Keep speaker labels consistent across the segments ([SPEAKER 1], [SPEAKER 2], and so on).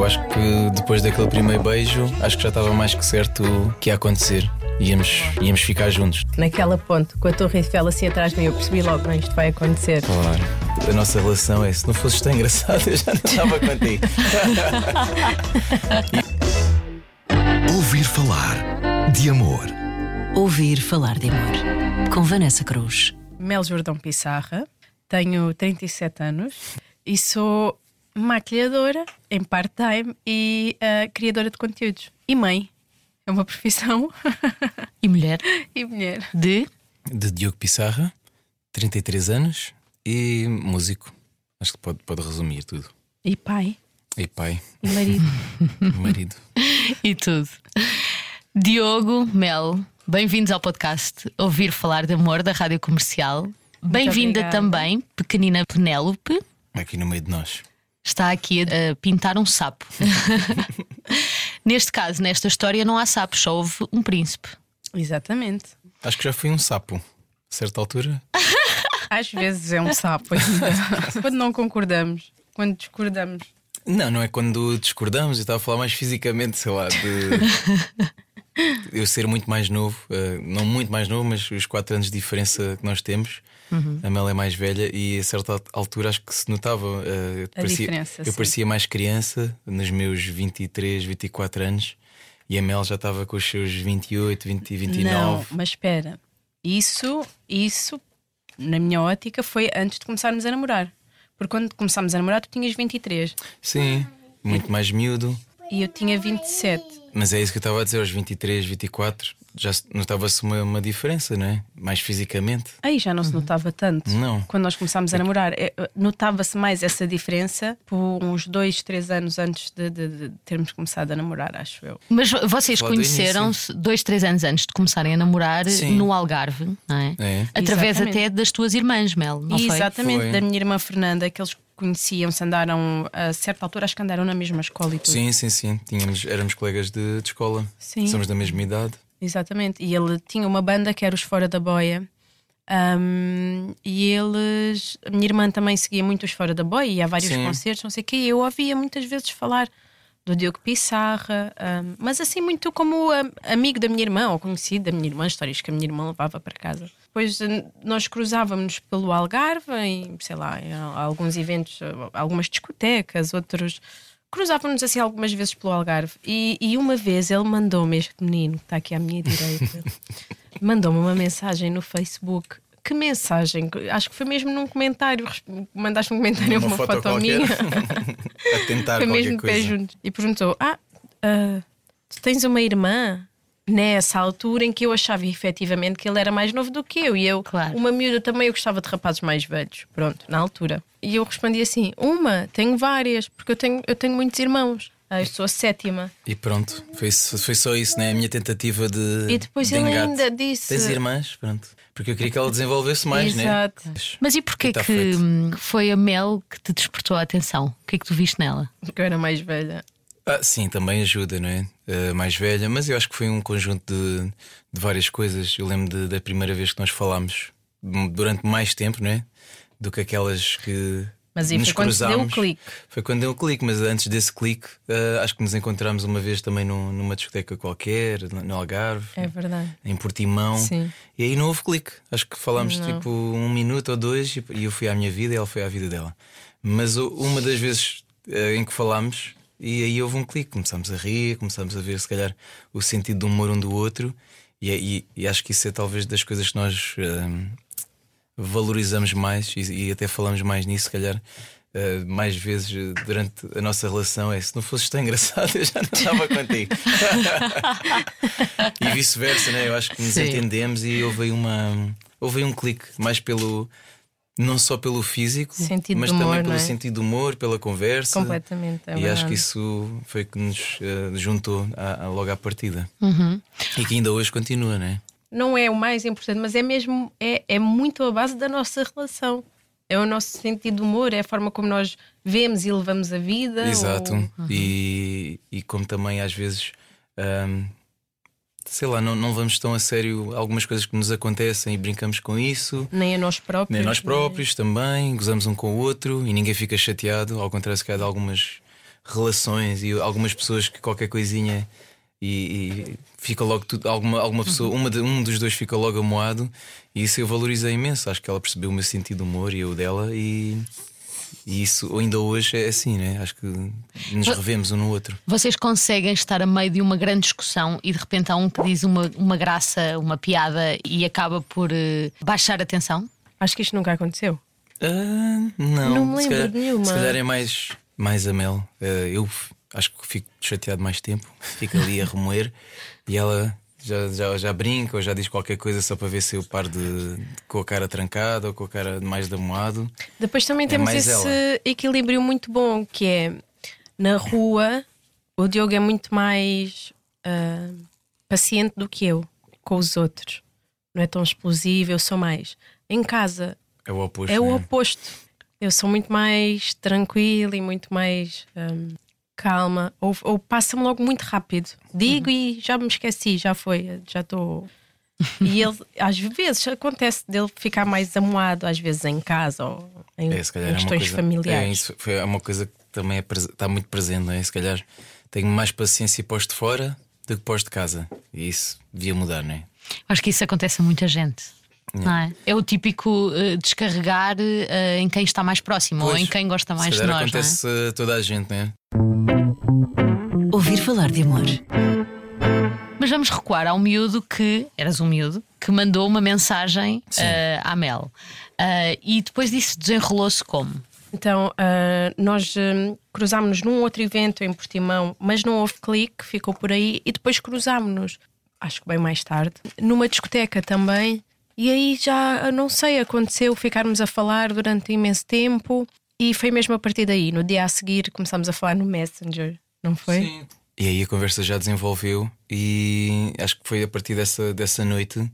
[SPEAKER 1] Eu acho que depois daquele primeiro beijo, acho que já estava mais que certo o que ia acontecer. Íamos, íamos ficar juntos.
[SPEAKER 2] Naquela ponte, com a Torre Eiffel assim atrás de mim, eu percebi logo que isto vai acontecer.
[SPEAKER 1] Claro. A nossa relação é: se não fosses tão engraçado, eu já não estava contigo.
[SPEAKER 3] Ouvir falar de amor.
[SPEAKER 4] Ouvir falar de amor. Com Vanessa Cruz.
[SPEAKER 2] Mel Jordão Pissarra, tenho 37 anos e sou maquilhadora em part-time e uh, criadora de conteúdos. E mãe. É uma profissão.
[SPEAKER 4] E mulher?
[SPEAKER 2] e mulher.
[SPEAKER 4] De?
[SPEAKER 1] De Diogo Pissarra, 33 anos e músico. Acho que pode, pode resumir tudo.
[SPEAKER 2] E pai.
[SPEAKER 1] E pai,
[SPEAKER 2] E marido.
[SPEAKER 1] marido.
[SPEAKER 4] E tudo. Diogo, Mel, bem-vindos ao podcast Ouvir Falar de Amor da Rádio Comercial. Bem-vinda também, pequenina Penélope.
[SPEAKER 1] Aqui no meio de nós.
[SPEAKER 4] Está aqui a, pintar um sapo. Neste caso, nesta história, não há sapos, só houve um príncipe.
[SPEAKER 2] Exatamente.
[SPEAKER 1] Acho que já fui um sapo. A certa altura,
[SPEAKER 2] Às vezes é um sapo ainda. quando não concordamos, quando discordamos.
[SPEAKER 1] Não, não é quando discordamos, eu estava a falar mais fisicamente, sei lá, de eu ser muito mais novo, eh, não muito mais novo, mas os 4 anos de diferença que nós temos. A Mel é mais velha e a certa al- altura acho que se notava. eh, eu parecia, Eu parecia mais criança nos meus 23, 24 anos e a Mel já estava com os seus 28, 20, 29.
[SPEAKER 2] Não, mas espera. Isso, isso, na minha ótica, foi antes de começarmos a namorar. Porque quando começámos a namorar, tu tinhas 23
[SPEAKER 1] Sim, muito mais miúdo.
[SPEAKER 2] e eu tinha 27.
[SPEAKER 1] Mas é isso que eu estava a dizer, aos 23, 24, já se- notava-se uma, uma diferença, não é? Mais fisicamente.
[SPEAKER 2] Aí já não se notava tanto.
[SPEAKER 1] Não.
[SPEAKER 2] Quando nós começámos a namorar, é, notava-se mais essa diferença por uns dois, três anos antes de, de- de termos começado a namorar, acho eu.
[SPEAKER 4] Mas vocês conheceram-se dois, três anos antes de começarem a namorar
[SPEAKER 1] Sim.
[SPEAKER 4] no Algarve, não é?
[SPEAKER 1] É.
[SPEAKER 4] Através
[SPEAKER 2] Exatamente.
[SPEAKER 4] até das tuas irmãs, Mel, não
[SPEAKER 2] E
[SPEAKER 4] foi?
[SPEAKER 2] exatamente,
[SPEAKER 1] Foi.
[SPEAKER 2] da minha irmã Fernanda, que eles conheciam-se, andaram a certa altura, acho que andaram na mesma escola e tudo.
[SPEAKER 1] Sim, sim, sim. Tínhamos, éramos colegas de, de escola.
[SPEAKER 2] Sim.
[SPEAKER 1] Somos da mesma idade.
[SPEAKER 2] Exatamente. E ele tinha uma banda que era os Fora da Boia. Um, e eles. A minha irmã também seguia muito os Fora da Boia e há vários
[SPEAKER 1] Sim.
[SPEAKER 2] concertos, não sei o quê. E eu ouvia muitas vezes falar do Diogo Pissarra, um, mas assim, muito como amigo da minha irmã ou conhecido da minha irmã, histórias que a minha irmã levava para casa. Depois nós cruzávamos pelo Algarve, em, sei lá, em alguns eventos, algumas discotecas, outros. Cruzávamos assim algumas vezes pelo Algarve e, e uma vez ele mandou-me, este menino que está aqui à minha direita, mandou-me uma mensagem no Facebook. Que mensagem? Acho que foi mesmo num comentário. Mandaste um comentário, uma, foto,
[SPEAKER 1] qualquer.
[SPEAKER 2] minha.
[SPEAKER 1] a tentar
[SPEAKER 2] Foi
[SPEAKER 1] qualquer
[SPEAKER 2] mesmo de pé
[SPEAKER 1] coisa.
[SPEAKER 2] juntos. E perguntou: Ah, ah, tu tens uma irmã? Nessa altura em que eu achava efetivamente que ele era mais novo do que eu. E eu,
[SPEAKER 4] Claro.
[SPEAKER 2] uma miúda, também eu gostava de rapazes mais velhos. Pronto, na altura. E eu respondi assim: Uma, tenho várias, porque eu tenho, eu tenho muitos irmãos. Ah, eu sou a sétima.
[SPEAKER 1] E pronto, foi, foi só isso, né? A minha tentativa de.
[SPEAKER 2] E depois
[SPEAKER 1] de
[SPEAKER 2] ele
[SPEAKER 1] engate.
[SPEAKER 2] ainda disse-
[SPEAKER 1] Tens irmãs? Pronto. Porque eu queria que ela desenvolvesse mais,
[SPEAKER 2] Exato.
[SPEAKER 1] né?
[SPEAKER 4] Mas e porquê
[SPEAKER 1] tá
[SPEAKER 4] que hum, foi a Mel que te despertou a atenção? O que é que tu viste nela?
[SPEAKER 2] Porque eu era mais velha.
[SPEAKER 1] Ah, sim, também ajuda, não é? Ah, mais velha, mas eu acho que foi um conjunto de, de várias coisas. Eu lembro de- da primeira vez que nós falámos durante mais tempo, não é? Do que aquelas que.
[SPEAKER 2] Mas
[SPEAKER 1] nos
[SPEAKER 2] foi quando se deu o
[SPEAKER 1] cruzámos.
[SPEAKER 2] clique.
[SPEAKER 1] Foi quando deu o clique, mas antes desse clique, ah, acho que nos encontramos uma vez também num- numa discoteca qualquer, no Algarve.
[SPEAKER 2] É verdade.
[SPEAKER 1] em Portimão.
[SPEAKER 2] Sim.
[SPEAKER 1] E aí não houve clique. Acho que falámos
[SPEAKER 2] Não.
[SPEAKER 1] tipo um minuto ou dois e eu fui à minha vida e ela foi à vida dela. Mas uma das vezes eh, em que falámos, e aí houve um clique. Começámos a rir, começámos a ver se calhar o sentido do humor um do outro. E, e- e acho que isso é talvez das coisas que nós eh, valorizamos mais e, e até falamos mais nisso, se calhar. eh, mais vezes durante a nossa relação é se não fosses tão engraçado eu já não estava contigo e vice-versa, né? Eu acho que nos
[SPEAKER 4] Sim.
[SPEAKER 1] entendemos e houve aí uma houve aí um clique mais pelo não só pelo físico,
[SPEAKER 2] Sentido
[SPEAKER 1] mas
[SPEAKER 2] humor,
[SPEAKER 1] também pelo
[SPEAKER 2] não é?
[SPEAKER 1] sentido do humor, pela conversa.
[SPEAKER 2] Completamente. É
[SPEAKER 1] e acho
[SPEAKER 2] verdade.
[SPEAKER 1] que isso foi que nos eh, juntou à- à- logo à partida.
[SPEAKER 2] Uhum.
[SPEAKER 1] E que ainda hoje continua, né?
[SPEAKER 2] não é o mais importante, mas é mesmo é, é muito a base da nossa relação. É o nosso sentido de humor, é a forma como nós vemos e levamos a vida.
[SPEAKER 1] Exato.
[SPEAKER 2] ou-
[SPEAKER 1] E, e como também às vezes, ahm, sei lá, não, não vamos tão a sério algumas coisas que nos acontecem e brincamos com isso.
[SPEAKER 2] Nem a nós próprios.
[SPEAKER 1] Nem nós próprios também, gozamos um com o outro e ninguém fica chateado, ao contrário, se calhar de algumas relações e algumas pessoas que qualquer coisinha e, e fica logo tudo, alguma, alguma pessoa, uma de, um dos dois fica logo amoado e isso eu valorizei imenso. Acho que ela percebeu o meu sentido de humor e eu dela e. E isso ainda hoje é assim, né? Acho que nos revemos um no outro.
[SPEAKER 4] Vocês conseguem estar a meio de uma grande discussão e de repente há um que diz uma, uma graça, uma piada e acaba por uh, baixar a tensão?
[SPEAKER 2] Acho que isto nunca aconteceu.
[SPEAKER 1] Uh, não,
[SPEAKER 2] não me lembro
[SPEAKER 1] se calhar,
[SPEAKER 2] de nenhuma.
[SPEAKER 1] Se calhar é mais, mais a Mel. Uh, eu acho que fico chateado mais tempo, fico ali a remoer e ela já, já, já brinca ou já diz qualquer coisa só para ver se eu paro de, de com a cara trancada ou com a cara mais damoado.
[SPEAKER 2] Depois também
[SPEAKER 1] É
[SPEAKER 2] temos esse
[SPEAKER 1] ela.
[SPEAKER 2] equilíbrio muito bom que é na rua o Diogo é muito mais ah, paciente do que eu com os outros. Não é tão explosivo, eu sou mais. Em casa
[SPEAKER 1] É o oposto.
[SPEAKER 2] é o
[SPEAKER 1] né?
[SPEAKER 2] oposto. Eu sou muito mais tranquila e muito mais hum, calma. Ou, ou passa-me logo muito rápido. Digo e já me esqueci, já foi, já estou. E ele, às vezes, acontece dele ficar mais amoado, às vezes em casa ou em,
[SPEAKER 1] É,
[SPEAKER 2] em
[SPEAKER 1] é uma
[SPEAKER 2] questões
[SPEAKER 1] coisa,
[SPEAKER 2] familiares.
[SPEAKER 1] É, isso foi é uma coisa que também é está muito presente, não é? Se calhar tenho mais paciência pós de fora do que pós de casa. E isso devia mudar, não é?
[SPEAKER 4] Acho que isso acontece a muita gente. Não é? é o típico uh, descarregar uh, em quem está mais próximo ou
[SPEAKER 1] Pois,
[SPEAKER 4] em quem gosta mais de nós. não é?
[SPEAKER 1] acontece a toda a gente, não é?
[SPEAKER 5] Ouvir falar de amor.
[SPEAKER 4] Mas vamos recuar ao miúdo que, eras um miúdo, que mandou uma mensagem uh, à Mel. Uh, e depois disso desenrolou-se como?
[SPEAKER 2] Então, ah, nós hum, cruzámos-nos num outro evento em Portimão, mas não houve clique, ficou por aí, e depois cruzámos-nos, acho que bem mais tarde, numa discoteca também. E aí já, não sei, aconteceu ficarmos a falar durante imenso tempo, e foi mesmo a partir daí. No dia a seguir começámos a falar no Messenger, não foi?
[SPEAKER 1] Sim. E aí a conversa já desenvolveu e acho que foi a partir dessa, dessa noite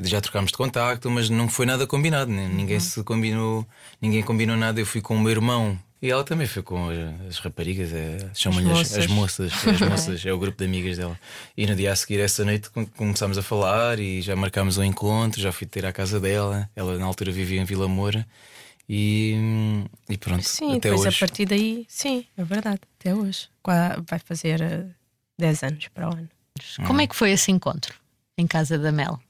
[SPEAKER 1] já trocámos de contacto, mas não foi nada combinado, né?
[SPEAKER 2] Uhum.
[SPEAKER 1] ninguém se combinou, ninguém combinou nada. Eu fui com o meu irmão e ela também foi com as, as raparigas, é, chamam-lhe as, as moças, as moças, é o grupo de amigas dela. E no dia a seguir, essa noite, com- começámos a falar e já marcámos um encontro. Já fui ter à casa dela, ela na altura vivia em Vila Moura. E, e pronto,
[SPEAKER 2] Sim,
[SPEAKER 1] até
[SPEAKER 2] depois
[SPEAKER 1] hoje.
[SPEAKER 2] a partir daí, sim, é verdade, até hoje. Vai fazer ah, 10 anos para o ano.
[SPEAKER 4] Como é que foi esse encontro em casa da Mel?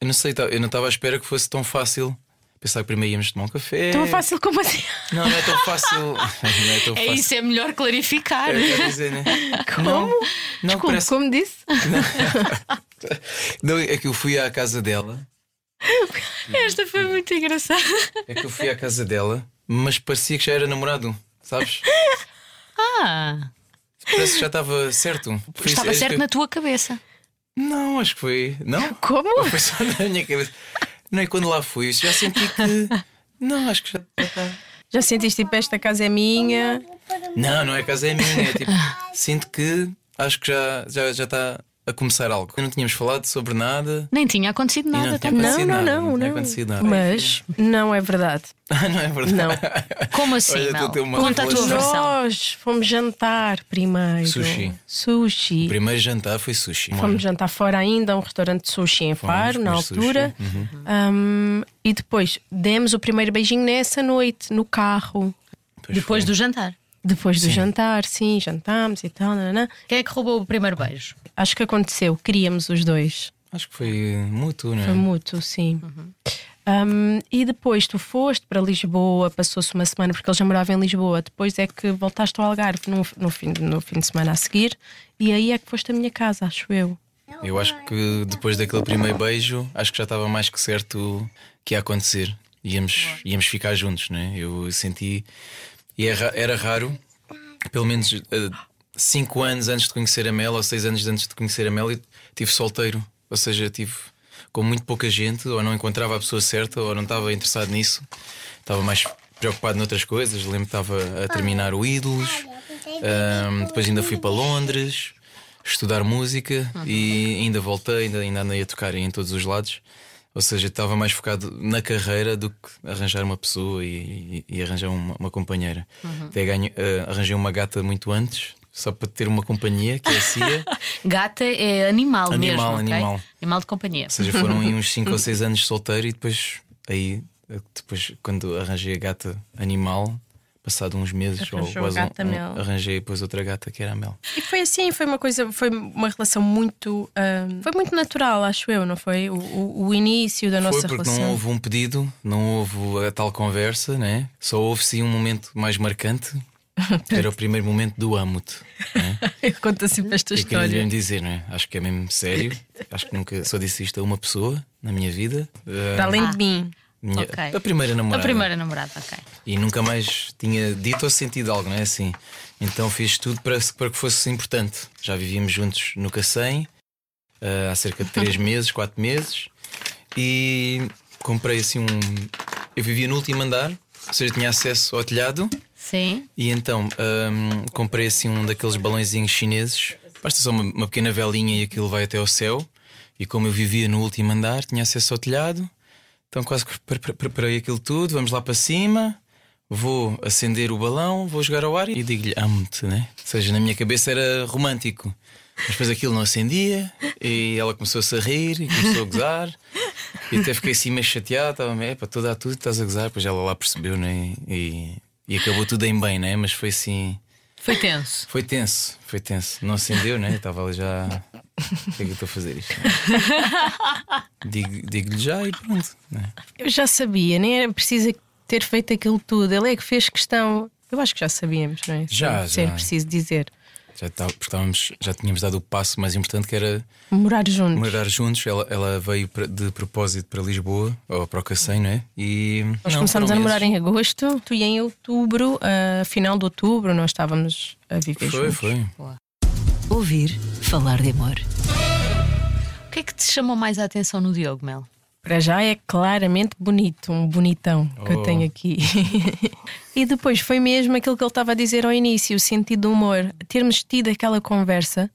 [SPEAKER 1] Eu não sei, tá- eu não estava à espera que fosse tão fácil. Pensava que primeiro íamos tomar um café.
[SPEAKER 2] Tão fácil como assim?
[SPEAKER 1] Não, não é tão fácil. Não é tão
[SPEAKER 4] É
[SPEAKER 1] fácil.
[SPEAKER 4] isso, é melhor clarificar.
[SPEAKER 1] É, quer dizer, né?
[SPEAKER 2] Como?
[SPEAKER 1] Não, não
[SPEAKER 2] Desculpe,
[SPEAKER 1] parece.
[SPEAKER 2] como disse?
[SPEAKER 1] Não, é que eu fui à casa dela.
[SPEAKER 4] Esta foi muito engraçada.
[SPEAKER 1] É que eu fui à casa dela, mas parecia que já era namorado, sabes?
[SPEAKER 4] Ah,
[SPEAKER 1] Parece que já estava certo. Foi
[SPEAKER 4] estava
[SPEAKER 1] isso- é
[SPEAKER 4] certo
[SPEAKER 1] que-
[SPEAKER 4] na tua cabeça.
[SPEAKER 1] Não, acho que foi. Não?
[SPEAKER 2] Como?
[SPEAKER 1] Foi só na minha cabeça. Não, e quando lá fui, já senti que. Não, acho que já está.
[SPEAKER 2] Já sentiste tipo, esta casa é minha?
[SPEAKER 1] Não, não é casa é minha. É tipo, sinto que acho que já já já está a começar algo. Não tínhamos falado sobre nada.
[SPEAKER 4] Nem tinha acontecido nada.
[SPEAKER 1] não
[SPEAKER 4] até
[SPEAKER 1] tinha
[SPEAKER 4] agora.
[SPEAKER 2] Não,
[SPEAKER 1] acontecido
[SPEAKER 2] não,
[SPEAKER 1] nada,
[SPEAKER 2] não,
[SPEAKER 1] não tinha
[SPEAKER 2] não.
[SPEAKER 1] acontecido nada.
[SPEAKER 2] Mas não é verdade.
[SPEAKER 1] Ah, não é verdade.
[SPEAKER 2] Não.
[SPEAKER 4] Como assim,
[SPEAKER 1] Olha, tens uma
[SPEAKER 4] Conta a tua versão.
[SPEAKER 2] Nós fomos jantar primeiro.
[SPEAKER 1] Sushi.
[SPEAKER 2] Sushi.
[SPEAKER 1] O primeiro jantar foi sushi.
[SPEAKER 2] Fomos jantar fora ainda, a um restaurante de sushi em Faro, na altura.
[SPEAKER 1] Uhum.
[SPEAKER 2] Um, e depois demos o primeiro beijinho nessa noite, no carro.
[SPEAKER 1] Pois
[SPEAKER 4] Depois
[SPEAKER 1] foi.
[SPEAKER 4] do jantar.
[SPEAKER 2] Depois do
[SPEAKER 1] Sim.
[SPEAKER 2] jantar, sim, jantámos e tal. nananã.
[SPEAKER 4] Quem é que roubou o primeiro beijo?
[SPEAKER 2] Acho que aconteceu, queríamos os dois.
[SPEAKER 1] Acho que foi mútuo, não é?
[SPEAKER 2] Foi mútuo, sim.
[SPEAKER 1] Uhum.
[SPEAKER 2] Um, e depois tu foste para Lisboa, passou-se uma semana, porque ele já morava em Lisboa. Depois é que voltaste ao Algarve no, no, fim, no fim de semana a seguir, e aí é que foste à minha casa, acho eu.
[SPEAKER 1] Eu acho que depois daquele primeiro beijo, acho que já estava mais que certo que ia acontecer. Íamos, íamos ficar juntos, né? Eu senti. E era, era raro, pelo menos eh, cinco anos antes de conhecer a Mel, ou seis anos antes de conhecer a Mel, eu estive solteiro. Ou seja, estive com muito pouca gente, ou não encontrava a pessoa certa, ou não estava interessado nisso. Estava mais preocupado noutras coisas. Lembro que estava a terminar o Ídolos. Ahm, depois ainda fui para Londres estudar música e ainda voltei, ainda, ainda andei a tocar em todos os lados. Ou seja, estava mais focado na carreira do que arranjar uma pessoa e, e- e arranjar uma, uma companheira. Até ganho, eh, arranjei uma gata muito antes, só para ter uma companhia, que é a Cia.
[SPEAKER 4] Gata é animal, mesmo.
[SPEAKER 1] Animal,
[SPEAKER 4] ok?
[SPEAKER 1] animal.
[SPEAKER 4] Animal de companhia.
[SPEAKER 1] Ou seja, foram aí uns 5 ou 6 anos solteiro e depois aí, depois quando arranjei a gata animal, Passado uns meses, ou
[SPEAKER 2] Arranjou
[SPEAKER 1] quase um- um- arranjei depois outra gata que era a Mel.
[SPEAKER 2] E foi assim, foi uma coisa, foi uma relação muito. ahm, foi muito natural, acho eu, não foi? O, o- o início da nossa
[SPEAKER 1] Foi porque
[SPEAKER 2] relação.
[SPEAKER 1] não houve um pedido, não houve a tal conversa, né? Só houve sim um momento mais marcante, que era o primeiro momento do amo-te. Né?
[SPEAKER 2] Eu conto sempre esta
[SPEAKER 1] queria
[SPEAKER 2] história.
[SPEAKER 1] mesmo dizer, não é? Acho que é mesmo sério. Acho que nunca só disse isto a uma pessoa na minha vida.
[SPEAKER 2] Para além de mim.
[SPEAKER 1] Minha-
[SPEAKER 4] Ok.
[SPEAKER 1] A primeira
[SPEAKER 4] A
[SPEAKER 1] namorada.
[SPEAKER 4] primeira namorada, ok.
[SPEAKER 1] E nunca mais tinha dito ou sentido algo, não é assim? Então fiz tudo para, para que fosse importante. Já vivíamos juntos no Cacém uh, há cerca de 3 meses, 4 meses. E comprei assim um. Eu vivia no último andar, ou seja, tinha acesso ao telhado.
[SPEAKER 4] Sim.
[SPEAKER 1] E então hum, comprei assim um daqueles balõezinhos chineses. Basta só uma, uma pequena velinha e aquilo vai até ao céu. E como eu vivia no último andar, tinha acesso ao telhado. Então quase que pre- pre- preparei aquilo tudo. Vamos lá para cima. Vou acender o balão, vou jogar ao ar e digo-lhe amo-te, né? Ou seja, na minha cabeça era romântico. Mas depois aquilo não acendia e ela começou-se a rir e começou a gozar. E até fiquei assim meio chateado, estava é para tu dar tudo, estás a gozar. Depois ela lá percebeu, né? E, e acabou tudo em bem, né? Mas foi assim.
[SPEAKER 4] Foi tenso.
[SPEAKER 1] Foi tenso, foi tenso. Não acendeu, né? Estava ali já. Por que é que eu estou a fazer isto? Digo- Digo-lhe já e pronto. Né?
[SPEAKER 2] Eu já sabia, nem era preciso ter feito aquilo tudo. Ele é que fez questão. Eu acho que já sabíamos, não é?
[SPEAKER 1] Já,
[SPEAKER 2] Sem
[SPEAKER 1] já.
[SPEAKER 2] preciso dizer.
[SPEAKER 1] Já, tá- estávamos, já tínhamos dado o passo mais importante que era
[SPEAKER 2] Morar juntos.
[SPEAKER 1] morar juntos. Ela, ela veio pra- de propósito para Lisboa, ou para o Cacém, não é? E
[SPEAKER 2] Nós
[SPEAKER 1] não,
[SPEAKER 2] começámos a namorar
[SPEAKER 1] meses.
[SPEAKER 2] em agosto e em outubro, a final de outubro, nós estávamos a viver
[SPEAKER 1] Foi,
[SPEAKER 2] juntos.
[SPEAKER 1] foi.
[SPEAKER 5] Ouvir falar de amor.
[SPEAKER 4] O que é que te chamou mais a atenção no Diogo, Mel?
[SPEAKER 2] Para já é claramente bonito, um bonitão que eu
[SPEAKER 1] Oh.
[SPEAKER 2] tenho aqui. e depois foi mesmo aquilo que ele estava a dizer ao início, o sentido do humor. Termos tido aquela conversa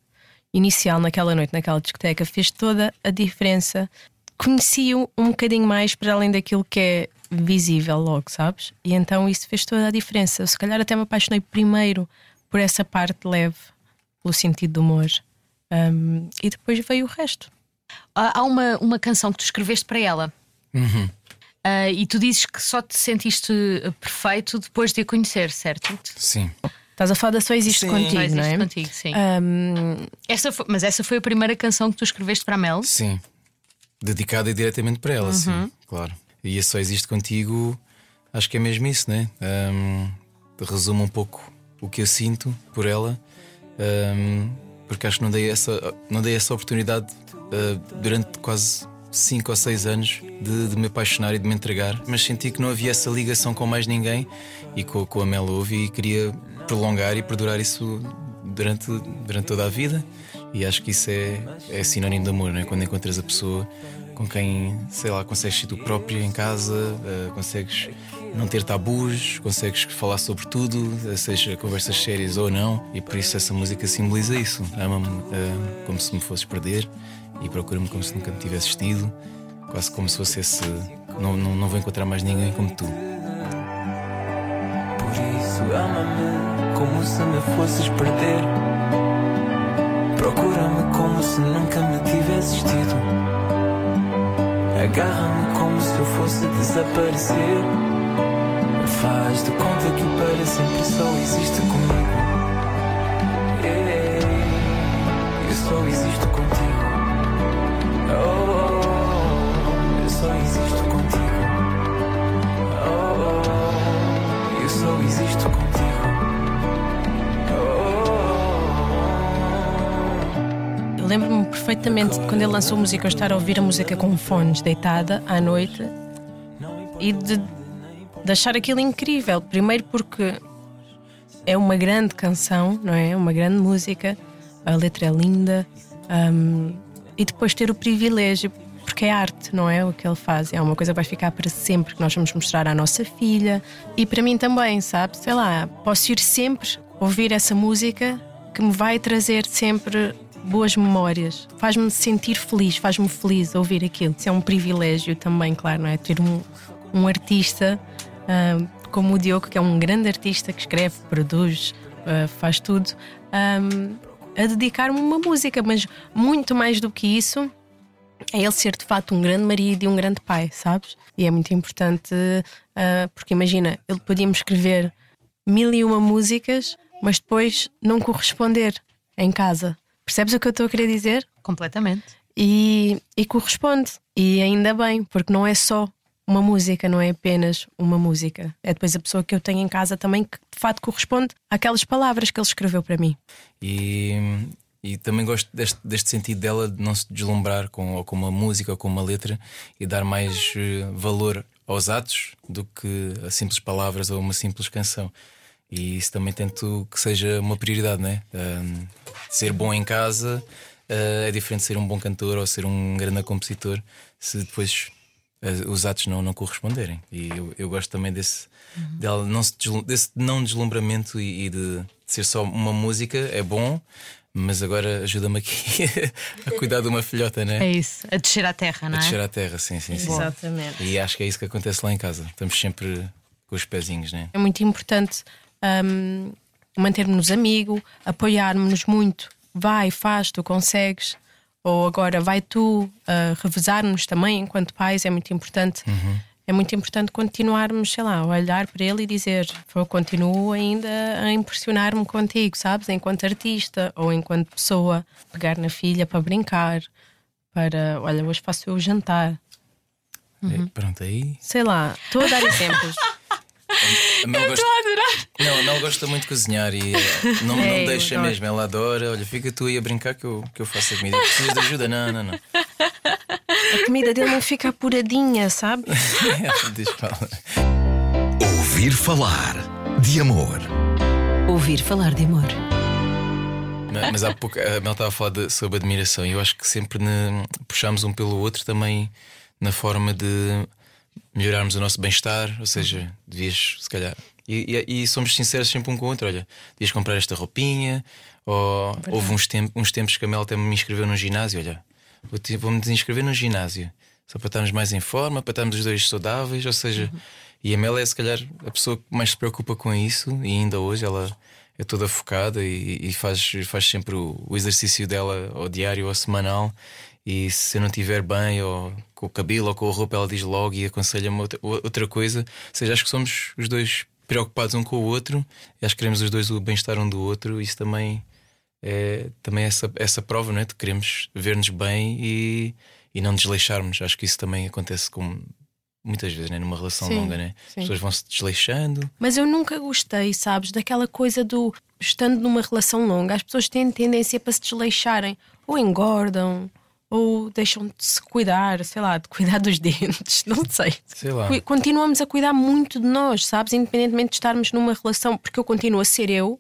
[SPEAKER 2] inicial naquela noite, naquela discoteca, fez toda a diferença. Conheci-o um bocadinho mais para além daquilo que é visível logo, sabes? E então isso fez toda a diferença. Eu, se calhar até me apaixonei primeiro por essa parte leve, pelo sentido do humor. Um, e depois veio o resto.
[SPEAKER 4] Há uma, uma canção que tu escreveste para ela.
[SPEAKER 1] Uhum.
[SPEAKER 4] Ah, e tu dizes que só te sentiste eh, perfeito depois de a conhecer, certo?
[SPEAKER 1] Sim.
[SPEAKER 2] Estás a falar da Só Existe
[SPEAKER 1] Sim.
[SPEAKER 2] Contigo,
[SPEAKER 4] Só existe
[SPEAKER 2] não é?
[SPEAKER 4] contigo, sim.
[SPEAKER 2] Um,
[SPEAKER 4] Essa foi- mas essa foi a primeira canção que tu escreveste para a Mel?
[SPEAKER 1] Sim. Dedicada diretamente para ela,
[SPEAKER 2] Uhum.
[SPEAKER 1] sim, claro. E esse só existe contigo, acho que é mesmo isso, né? Um, resume um pouco o que eu sinto por ela, um, porque acho que não dei essa, não dei essa oportunidade uh, durante quase 5 ou 6 anos de, de me apaixonar e de me entregar, mas senti que não havia essa ligação com mais ninguém e com, com a Mel houve e queria prolongar e perdurar isso durante, durante toda a vida. E acho que isso é, é sinónimo de amor, não é? Quando encontras a pessoa com quem, sei lá, consegues ser tu próprio em casa, eh, consegues não ter tabus, consegues falar sobre tudo, seja conversas sérias ou não, e por isso essa música simboliza isso. Ama-me eh, como se me fosses perder e procura-me como se nunca me tivesses tido, quase como se fosse esse. Não, não, não vou encontrar mais ninguém como tu.
[SPEAKER 6] Por isso ama-me como se me fosses perder. Procura-me como se nunca me tivesses tido. Agarra-me como se eu fosse desaparecer. Faz de conta que o para sempre só existe comigo. Yeah, eu só existo contigo. Oh, eu só existo contigo. Oh, eu só existo contigo. Oh,
[SPEAKER 2] eu lembro-me perfeitamente de quando ele lançou a música, eu estar a ouvir a música com fones, deitada à noite e de, de achar aquilo incrível. Primeiro porque é uma grande canção, não é? Uma grande música, a letra é linda hum, e depois ter o privilégio. Porque é arte, não é? O que ele faz. É uma coisa que vai ficar para sempre, que nós vamos mostrar à nossa filha e para mim também, sabe? Sei lá, posso ir sempre ouvir essa música que me vai trazer sempre boas memórias. Faz-me sentir feliz, faz-me feliz ouvir aquilo. Isso é um privilégio também, claro, não é? Ter um, um artista ah, como o Diogo, que é um grande artista que escreve, produz, ah, faz tudo, ah, a dedicar-me uma música, mas muito mais do que isso. É ele ser de facto um grande marido e um grande pai, sabes? E é muito importante, ah, porque imagina, ele podíamos escrever mil e uma músicas, mas depois não corresponder em casa. Percebes o que eu estou a querer dizer?
[SPEAKER 4] Completamente.
[SPEAKER 2] E, e corresponde. E ainda bem, porque não é só uma música, não é apenas uma música. É depois a pessoa que eu tenho em casa também que de facto corresponde àquelas palavras que ele escreveu para mim.
[SPEAKER 1] E, e também gosto deste, deste sentido dela de não se deslumbrar com, ou com uma música ou com uma letra e dar mais eh, valor aos atos do que a simples palavras ou uma simples canção. E isso também tento que seja uma prioridade, né? Um, ser bom em casa uh, é diferente de ser um bom cantor ou ser um grande compositor se depois os atos não, não corresponderem. E eu, eu gosto também desse, dela não se desse não deslumbramento e, e de, de ser só uma música, é bom. Mas agora ajuda-me aqui a cuidar de uma filhota, né?
[SPEAKER 4] É isso. A descer à terra, não
[SPEAKER 1] A
[SPEAKER 4] é?
[SPEAKER 1] descer à terra, sim, sim, sim.
[SPEAKER 2] Exatamente.
[SPEAKER 1] E acho que é isso que acontece lá em casa. Estamos sempre com os pezinhos, né?
[SPEAKER 2] É muito importante hum, mantermos-nos amigos, apoiarmos-nos muito. Vai, faz, tu consegues. Ou agora vai tu uh, revezar-nos também enquanto pais, é muito importante. É muito importante continuarmos, sei lá, a olhar para ele e dizer: eu continuo ainda a impressionar-me contigo, sabes? Enquanto artista ou enquanto pessoa. Pegar na filha para brincar, para, olha, hoje faço eu o jantar.
[SPEAKER 1] É, pronto, aí.
[SPEAKER 2] Sei lá, estou a dar exemplos.
[SPEAKER 1] A Mel gosta... Não, a Mel gosta muito de cozinhar e eh, não,
[SPEAKER 2] É,
[SPEAKER 1] não
[SPEAKER 2] eu
[SPEAKER 1] deixa mesmo. Ela adora. Olha, fica tu aí a brincar que eu, que eu faço a comida. Precisas de ajuda? Não, não, não.
[SPEAKER 2] A comida dele não fica apuradinha, sabe?
[SPEAKER 1] Diz.
[SPEAKER 3] Ouvir falar de amor.
[SPEAKER 5] Ouvir falar de amor.
[SPEAKER 1] Mas- Mas há pouco a Mel estava a falar de- sobre admiração e eu acho que sempre ne- puxamos um pelo outro também na forma de melhorarmos o nosso bem-estar. Ou seja, devias, se calhar. E, e- e somos sinceros sempre um com o outro. Olha, devias comprar esta roupinha. Ou houve uns, tem- uns tempos que a Mel até me inscreveu num ginásio. Olha, vou vou-me desinscrever num ginásio só para estarmos mais em forma, para estarmos os dois saudáveis. Ou seja, e a Mel é se calhar a pessoa que mais se preocupa com isso e ainda hoje ela é toda focada e, e faz, faz sempre o, o exercício dela ao diário ou semanal. E se eu não estiver bem, ou com o cabelo ou com a roupa, ela diz logo e aconselha-me outra, outra coisa. Ou seja, acho que somos os dois preocupados um com o outro, e acho que queremos os dois o bem-estar um do outro. Isso também é também é essa, essa prova, não é? De queremos ver-nos bem e, e não desleixarmos. Acho que isso também acontece com muitas vezes, né? numa relação
[SPEAKER 2] Sim,
[SPEAKER 1] longa, né?
[SPEAKER 2] sim.
[SPEAKER 1] As pessoas vão se desleixando.
[SPEAKER 2] Mas eu nunca gostei, sabes, daquela coisa do estando numa relação longa, as pessoas têm tendência para se desleixarem, ou engordam, ou deixam de se cuidar, sei lá, de cuidar dos dentes, não sei.
[SPEAKER 1] Sei
[SPEAKER 2] Continuamos a cuidar muito de nós, sabes, independentemente de estarmos numa relação, porque eu continuo a ser eu,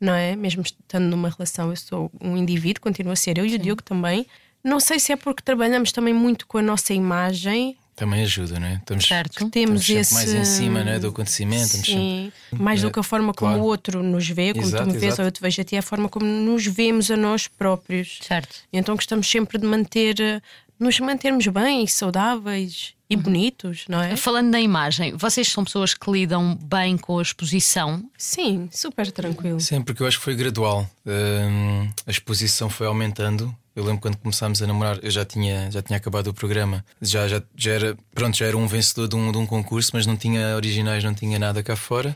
[SPEAKER 2] não é? Mesmo estando numa relação, eu sou um indivíduo, continuo a ser eu e o Diogo também. Não sei se é porque trabalhamos também muito com a nossa imagem,
[SPEAKER 1] Também ajuda, não é? Estamos,
[SPEAKER 4] Certo.
[SPEAKER 2] temos esse
[SPEAKER 1] mais em cima né, do acontecimento. estamos sempre-
[SPEAKER 2] Sim, mais do
[SPEAKER 1] É,
[SPEAKER 2] que a forma como
[SPEAKER 1] claro.
[SPEAKER 2] o outro nos vê, como
[SPEAKER 1] Exato,
[SPEAKER 2] tu me vês
[SPEAKER 1] exato.
[SPEAKER 2] ou eu te vejo a ti, é a forma como nos vemos a nós próprios.
[SPEAKER 4] Certo.
[SPEAKER 2] E então gostamos sempre de manter, eh, nos mantermos bem, saudáveis e
[SPEAKER 1] Uhum.
[SPEAKER 2] bonitos, não é?
[SPEAKER 4] Falando na imagem, vocês são pessoas que lidam bem com a exposição.
[SPEAKER 2] Sim, super tranquilo.
[SPEAKER 1] Sim, porque eu acho que foi gradual. Hum, a exposição foi aumentando. Eu lembro quando começámos a namorar, eu já tinha, já tinha acabado o programa. Já, já, já era, pronto, já era um vencedor de um, de um concurso, mas não tinha originais, não tinha nada cá fora.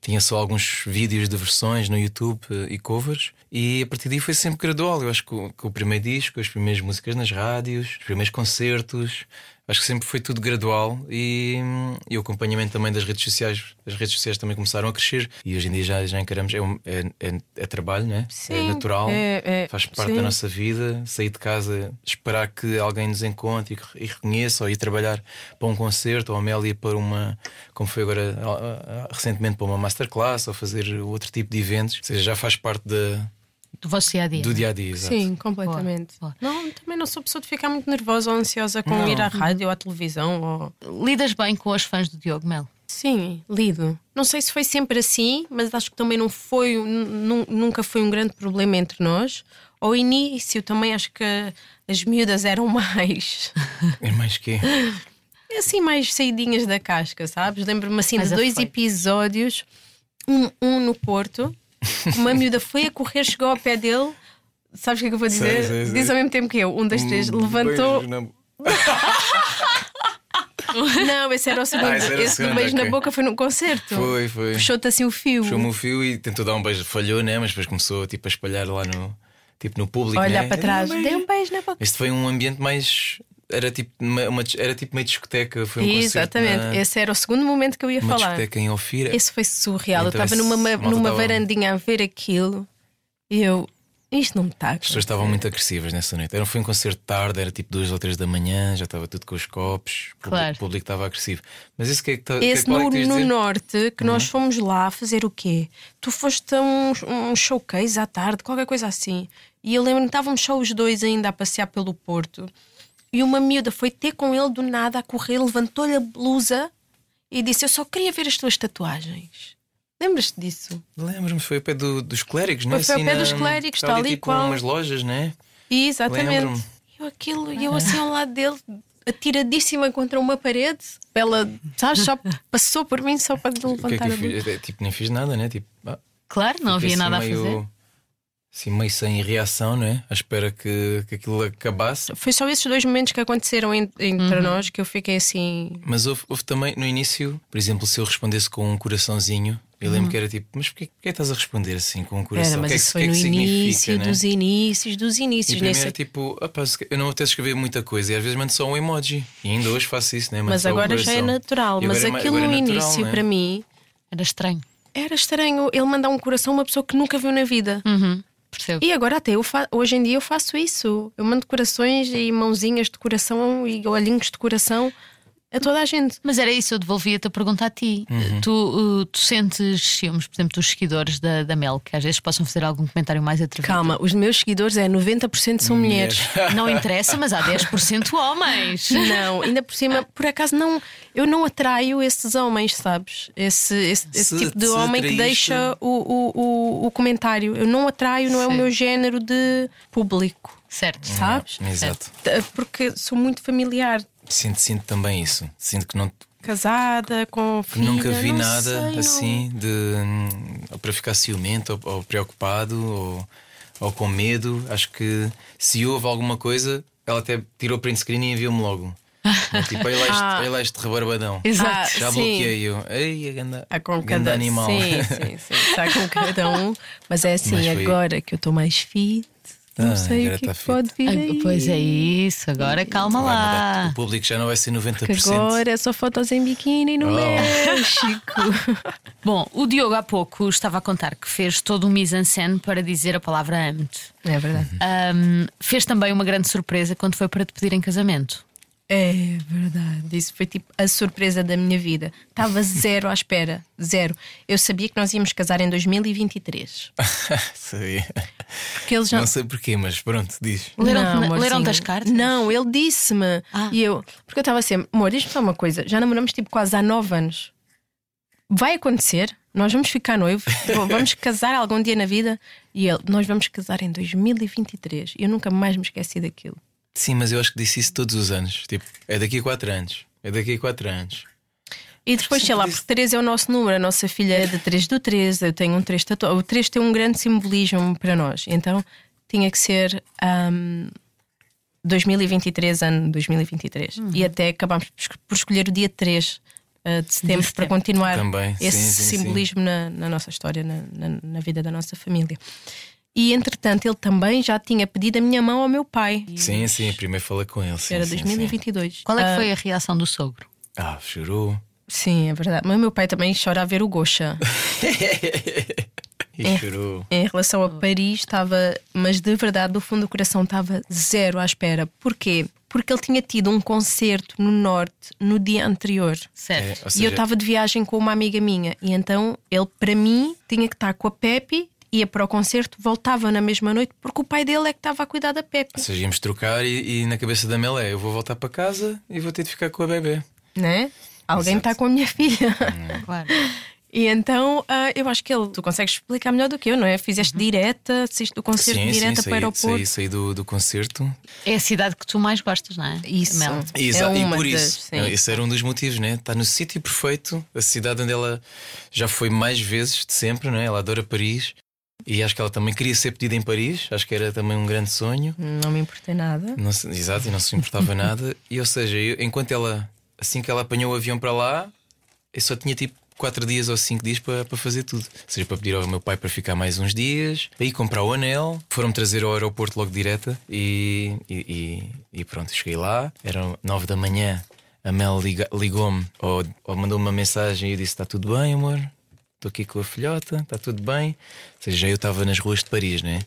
[SPEAKER 1] Tinha só alguns vídeos de versões no YouTube eh, e covers. E a partir daí foi sempre gradual. Eu acho que o, que o primeiro disco, as primeiras músicas nas rádios, os primeiros concertos, acho que sempre foi tudo gradual. E, e o acompanhamento também das redes sociais. As redes sociais também começaram a crescer. E hoje em dia já, já encaramos. É, um- é, é, é trabalho, né? é
[SPEAKER 2] Sim,
[SPEAKER 1] natural.
[SPEAKER 2] é- é-
[SPEAKER 1] faz parte
[SPEAKER 2] sim.
[SPEAKER 1] da nossa vida. Sair de casa, esperar que alguém nos encontre e, e reconheça, ou ir trabalhar para um concerto, ou a Mel ir para uma, como foi agora recentemente, para uma masterclass, ou fazer outro tipo de eventos. Ou seja, já faz parte da,
[SPEAKER 4] Do vosso dia a dia.
[SPEAKER 1] do dia a dia.
[SPEAKER 2] Sim, completamente.
[SPEAKER 4] Boa,
[SPEAKER 2] Não, também não sou pessoa de ficar muito nervosa ou ansiosa com
[SPEAKER 1] Não.
[SPEAKER 2] ir à rádio ou à televisão. Ou...
[SPEAKER 4] Lidas bem com os fãs do Diogo Mel?
[SPEAKER 2] Sim, lido. Não sei se foi sempre assim, mas acho que também não foi, nu- nunca foi um grande problema entre nós. Ao início também acho que as miúdas eram mais
[SPEAKER 1] É mais que.
[SPEAKER 2] assim, mais saidinhas da casca, sabes? Lembro-me assim
[SPEAKER 4] Mais
[SPEAKER 2] de dois
[SPEAKER 4] afoito.
[SPEAKER 2] episódios, um, um no Porto, uma miúda foi a correr, chegou ao pé dele. Sabes o que é que eu vou dizer?
[SPEAKER 1] Sei, sei, sei.
[SPEAKER 2] Diz ao mesmo tempo que eu, um, dois, três,
[SPEAKER 1] Um
[SPEAKER 2] levantou,
[SPEAKER 1] beijo na-
[SPEAKER 2] Não, esse era o segundo.
[SPEAKER 1] Ah, esse
[SPEAKER 2] esse do beijo
[SPEAKER 1] ok.
[SPEAKER 2] na boca foi num concerto.
[SPEAKER 1] Foi, foi.
[SPEAKER 2] Puxou-te assim o fio.
[SPEAKER 1] Puxou-me o fio e tentou dar um beijo. Falhou, né? Mas depois começou tipo, a espalhar lá no, tipo, no público.
[SPEAKER 2] Olhar
[SPEAKER 1] né?
[SPEAKER 2] para trás.
[SPEAKER 1] Dei um
[SPEAKER 2] um beijo na boca.
[SPEAKER 1] Este foi um ambiente mais. Era tipo, uma, uma- era tipo meio discoteca. Foi um concerto
[SPEAKER 2] Exatamente.
[SPEAKER 1] na-
[SPEAKER 2] Esse era o segundo momento que eu ia
[SPEAKER 1] uma
[SPEAKER 2] falar.
[SPEAKER 1] discoteca em Ofira.
[SPEAKER 2] Esse foi surreal.
[SPEAKER 1] Então
[SPEAKER 2] eu estava numa, numa
[SPEAKER 1] tava-
[SPEAKER 2] varandinha a ver aquilo e eu. Isto não me está.
[SPEAKER 1] As pessoas estavam muito agressivas nessa noite. Era, foi um concerto tarde, era tipo duas ou três da manhã, já estava tudo com os copos, o público-
[SPEAKER 4] Claro.
[SPEAKER 1] o público estava agressivo. Mas isso que é que está.
[SPEAKER 2] Esse
[SPEAKER 1] qual é
[SPEAKER 2] no,
[SPEAKER 1] que tu ias
[SPEAKER 2] no norte, que nós fomos lá fazer o quê? Tu foste a um, um showcase à tarde, qualquer coisa assim. E eu lembro-me, estávamos só os dois ainda a passear pelo Porto. E uma miúda foi ter com ele do nada a correr, levantou-lhe a blusa e disse: Eu só queria ver as tuas tatuagens. Lembras-te disso?
[SPEAKER 1] Lembro-me, foi ao pé do- dos clérigos, não é?
[SPEAKER 2] Foi ao
[SPEAKER 1] Assim,
[SPEAKER 2] pé
[SPEAKER 1] na-
[SPEAKER 2] dos clérigos,
[SPEAKER 1] está
[SPEAKER 2] ali
[SPEAKER 1] tipo
[SPEAKER 2] qual-
[SPEAKER 1] umas lojas, né?
[SPEAKER 2] Exatamente. Eu aquilo, e eu assim ao lado dele, atiradíssima contra uma parede, ela, sabes, só passou por mim só para
[SPEAKER 1] O que é
[SPEAKER 2] levantar
[SPEAKER 1] que
[SPEAKER 2] a
[SPEAKER 1] eu
[SPEAKER 2] blusa.
[SPEAKER 1] fiz? Tipo, nem fiz nada, né? Tipo, ah,
[SPEAKER 4] Claro, não havia
[SPEAKER 1] assim
[SPEAKER 4] nada a
[SPEAKER 1] meio, Assim, meio sem reação, não é? À espera que, que aquilo acabasse.
[SPEAKER 2] Foi só esses dois momentos que aconteceram en- entre nós que eu fiquei assim.
[SPEAKER 1] Mas houve, houve também no início, por exemplo, se eu respondesse com um coraçãozinho, eu lembro que era tipo, mas porquê, porquê estás a responder assim com um coração?
[SPEAKER 2] Era, mas
[SPEAKER 1] o que é que,
[SPEAKER 2] isso
[SPEAKER 1] o
[SPEAKER 2] foi
[SPEAKER 1] que é
[SPEAKER 2] no início
[SPEAKER 1] né?
[SPEAKER 2] dos inícios dos
[SPEAKER 1] E
[SPEAKER 2] inícios.
[SPEAKER 1] primeiro
[SPEAKER 2] nesse-
[SPEAKER 1] é tipo, "Opa, se- eu não apetece escrever muita coisa e às vezes mando só um emoji. E ainda hoje faço isso, né? Mando
[SPEAKER 2] Mas agora já é natural.
[SPEAKER 1] E
[SPEAKER 2] Mas
[SPEAKER 1] é
[SPEAKER 2] aquilo no
[SPEAKER 1] é natural,
[SPEAKER 2] início,
[SPEAKER 1] né?
[SPEAKER 2] para mim,
[SPEAKER 4] Era estranho.
[SPEAKER 2] era estranho ele mandar um coração a uma pessoa que nunca viu na vida.
[SPEAKER 4] Uhum, percebo.
[SPEAKER 2] E agora até eu hoje em dia eu faço isso. Eu mando corações e mãozinhas de coração e olhinhos de coração a toda a gente.
[SPEAKER 4] Mas era isso, eu devolvia-te a pergunta a ti.
[SPEAKER 1] Uhum.
[SPEAKER 4] Tu, uh, tu sentes ciúmes, por exemplo, dos seguidores da, da Mel, que às vezes possam fazer algum comentário mais atrevido?
[SPEAKER 2] Calma, os meus seguidores é 90% são mulheres.
[SPEAKER 4] Não interessa, mas há 10% homens.
[SPEAKER 2] Não, ainda por cima, por acaso não, eu não atraio esses homens, sabes? Esse, esse, esse
[SPEAKER 1] Se
[SPEAKER 2] tipo de homem que deixa o, o, o, o comentário. Eu não atraio, não é o
[SPEAKER 4] Sim.
[SPEAKER 2] meu género de público,
[SPEAKER 4] Certo.
[SPEAKER 2] sabes?
[SPEAKER 1] Exato.
[SPEAKER 2] Porque sou muito familiar,
[SPEAKER 1] Sinto, sinto também isso. Sinto que não,
[SPEAKER 2] casada, com filha.
[SPEAKER 1] nunca vi nada
[SPEAKER 2] sei,
[SPEAKER 1] assim de hum, para ficar ciumento ou, ou preocupado ou, ou com medo. Acho que se houve alguma coisa, ela até tirou print screen e enviou-me logo. É tipo, olha lá este,
[SPEAKER 2] Ah.
[SPEAKER 1] este rebarbadão.
[SPEAKER 4] Exato.
[SPEAKER 2] Ah,
[SPEAKER 1] Já bloqueei eu. Ei, a ganda,
[SPEAKER 2] com
[SPEAKER 1] ganda
[SPEAKER 2] cada
[SPEAKER 1] animal.
[SPEAKER 2] Sim, sim, sim. Está com cada um. Mas é assim,
[SPEAKER 1] Mas foi-
[SPEAKER 2] agora que eu estou mais fit, não
[SPEAKER 1] Ah,
[SPEAKER 2] sei o que,
[SPEAKER 1] tá
[SPEAKER 2] é que pode vir.
[SPEAKER 4] Ah,
[SPEAKER 2] aí.
[SPEAKER 4] Pois é isso, agora calma
[SPEAKER 1] Vai mudar.
[SPEAKER 4] lá.
[SPEAKER 1] O público já não vai ser 90%.
[SPEAKER 2] Que agora é só fotos em biquíni no
[SPEAKER 1] Oh.
[SPEAKER 2] México.
[SPEAKER 4] Bom, o Diogo há pouco estava a contar que fez todo um mise-en-scène para dizer a palavra amo-te.
[SPEAKER 2] É verdade.
[SPEAKER 4] Ahm, fez também uma grande surpresa quando foi para te pedir em casamento.
[SPEAKER 2] É verdade. Isso foi tipo a surpresa da minha vida. Estava zero à espera. Zero. Eu sabia que nós íamos casar em 2023.
[SPEAKER 1] Sabia.
[SPEAKER 2] Porque ele já.
[SPEAKER 1] Não sei porquê, mas pronto, diz.
[SPEAKER 4] Leram-te
[SPEAKER 2] Não,
[SPEAKER 4] leram-te
[SPEAKER 2] amorzinho.
[SPEAKER 4] as cartas?
[SPEAKER 2] Não, ele disse-me.
[SPEAKER 4] Ah.
[SPEAKER 2] E eu. Porque eu estava sempre, amor, diz-me só uma coisa. Já namoramos tipo quase há nove anos. Vai acontecer. Nós vamos ficar noivos. Vamos casar algum dia na vida. E ele, nós vamos casar em 2023. E eu nunca mais me esqueci daquilo.
[SPEAKER 1] Sim, mas eu acho que disse isso todos os anos. Tipo, é daqui a 4 anos. É daqui a 4 anos.
[SPEAKER 2] E depois, sei lá, porque 3 é o nosso número, a nossa filha é de 3 do 13, eu tenho um 3 tatuado. O 3 tem um grande simbolismo para nós, então tinha que ser ahm, 2023, ano 2023.
[SPEAKER 1] Uhum.
[SPEAKER 2] E até acabámos por esco- por escolher o dia 3 ah, de setembro para continuar
[SPEAKER 1] Também, sim,
[SPEAKER 2] esse
[SPEAKER 1] sim, sim.
[SPEAKER 2] simbolismo Na, na nossa história, na, na- na vida da nossa família. E entretanto, ele também já tinha pedido a minha mão ao meu pai.
[SPEAKER 1] Sim, sim, primeiro falei com ele. Sim,
[SPEAKER 2] Era
[SPEAKER 1] sim,
[SPEAKER 2] 2022.
[SPEAKER 4] Qual é que
[SPEAKER 2] Ah,
[SPEAKER 4] foi a reação do sogro?
[SPEAKER 1] Sim. Ah, chorou.
[SPEAKER 2] Sim, é verdade. Mas o meu pai também chora a ver o Gosha.
[SPEAKER 1] E
[SPEAKER 2] É.
[SPEAKER 1] chorou.
[SPEAKER 2] Em relação a Paris, estava, mas de verdade, do fundo do coração, estava zero à espera. Porquê? Porque ele tinha tido um concerto no Norte no dia anterior.
[SPEAKER 4] Certo.
[SPEAKER 1] É, ou
[SPEAKER 2] E eu
[SPEAKER 1] seja,
[SPEAKER 2] estava de viagem com uma amiga minha. E então ele, para mim, tinha que estar com a Pepe, ia para o concerto, voltava na mesma noite, porque o pai dele é que estava a cuidar da Pepe.
[SPEAKER 1] ou seja, íamos trocar e, e na cabeça da Mel é: eu vou voltar para casa e vou ter de ficar com a bebê.
[SPEAKER 2] Né? Alguém está com a minha filha.
[SPEAKER 4] Claro.
[SPEAKER 2] E então ah, eu acho que ele, tu consegues explicar melhor do que eu, não é? Fizeste direta, assiste o concerto
[SPEAKER 1] Sim, sim,
[SPEAKER 2] direta
[SPEAKER 1] saí,
[SPEAKER 2] para o aeroporto.
[SPEAKER 1] saí, saí do, do concerto.
[SPEAKER 4] É a cidade que tu mais gostas, não é?
[SPEAKER 2] Isso.
[SPEAKER 4] Mel.
[SPEAKER 1] Exa-
[SPEAKER 2] É
[SPEAKER 1] e por isso,
[SPEAKER 2] sim.
[SPEAKER 1] esse era um dos motivos, né? Está no sítio perfeito, a cidade onde ela já foi mais vezes de sempre, né? Ela adora Paris e acho que ela também queria ser pedida em Paris, acho que era também um grande sonho.
[SPEAKER 2] Não me importei nada.
[SPEAKER 1] Não se- exato, e não se importava nada. E ou seja, eu- enquanto ela assim que ela apanhou o avião para lá, eu só tinha tipo quatro dias ou cinco dias para, para fazer tudo. Ou seja, para pedir ao meu pai para ficar mais uns dias, para ir comprar o anel, foram-me trazer ao aeroporto logo direta e, e, e- e pronto, cheguei lá, eram nove da manhã. A Mel ligou-me ou, ou mandou-me uma mensagem e eu disse: Está tudo bem, amor? Estou aqui com a filhota, está tudo bem. Ou seja, já eu estava nas ruas de Paris, né?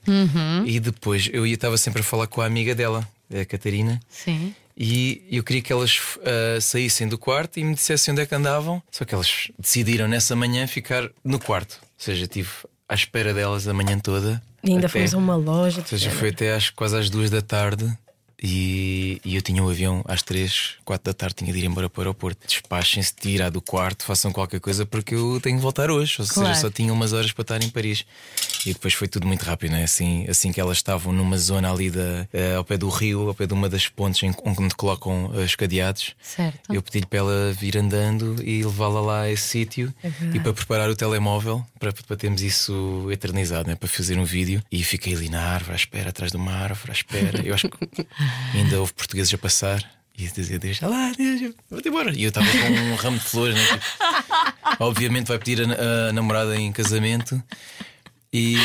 [SPEAKER 1] E depois eu estava sempre a falar com a amiga dela, a Catarina.
[SPEAKER 4] Sim.
[SPEAKER 1] E eu queria que elas ah, saíssem do quarto e me dissessem onde é que andavam. Só que elas decidiram nessa manhã ficar no quarto. Ou seja, estive à espera delas a manhã toda.
[SPEAKER 2] E ainda
[SPEAKER 1] até-
[SPEAKER 2] fomos a uma loja.
[SPEAKER 1] Ou seja, foi até às, quase às duas da tarde. E, e eu tinha o avião às três, quatro da tarde, tinha de ir embora para o aeroporto. Despachem-se, tirar do quarto, façam qualquer coisa porque eu tenho que voltar hoje. Ou
[SPEAKER 4] Claro.
[SPEAKER 1] seja, só tinha umas horas para estar em Paris. E depois foi tudo muito rápido, né? assim, assim que elas estavam numa zona ali da, eh, ao pé do rio, ao pé de uma das pontes em, onde colocam eh, os cadeados.
[SPEAKER 4] Certo.
[SPEAKER 1] Eu pedi-lhe para ela vir andando e levá-la lá a esse sítio e para preparar o telemóvel para, para termos isso eternizado, né? para fazer um vídeo. E fiquei ali na árvore, à espera, atrás de uma árvore, à espera. Eu acho que ainda houve portugueses a passar e a dizer: Deixa lá, deixa, vou-te embora. E eu estava com um ramo de flores, né? Tipo, obviamente vai pedir a, a namorada em casamento. E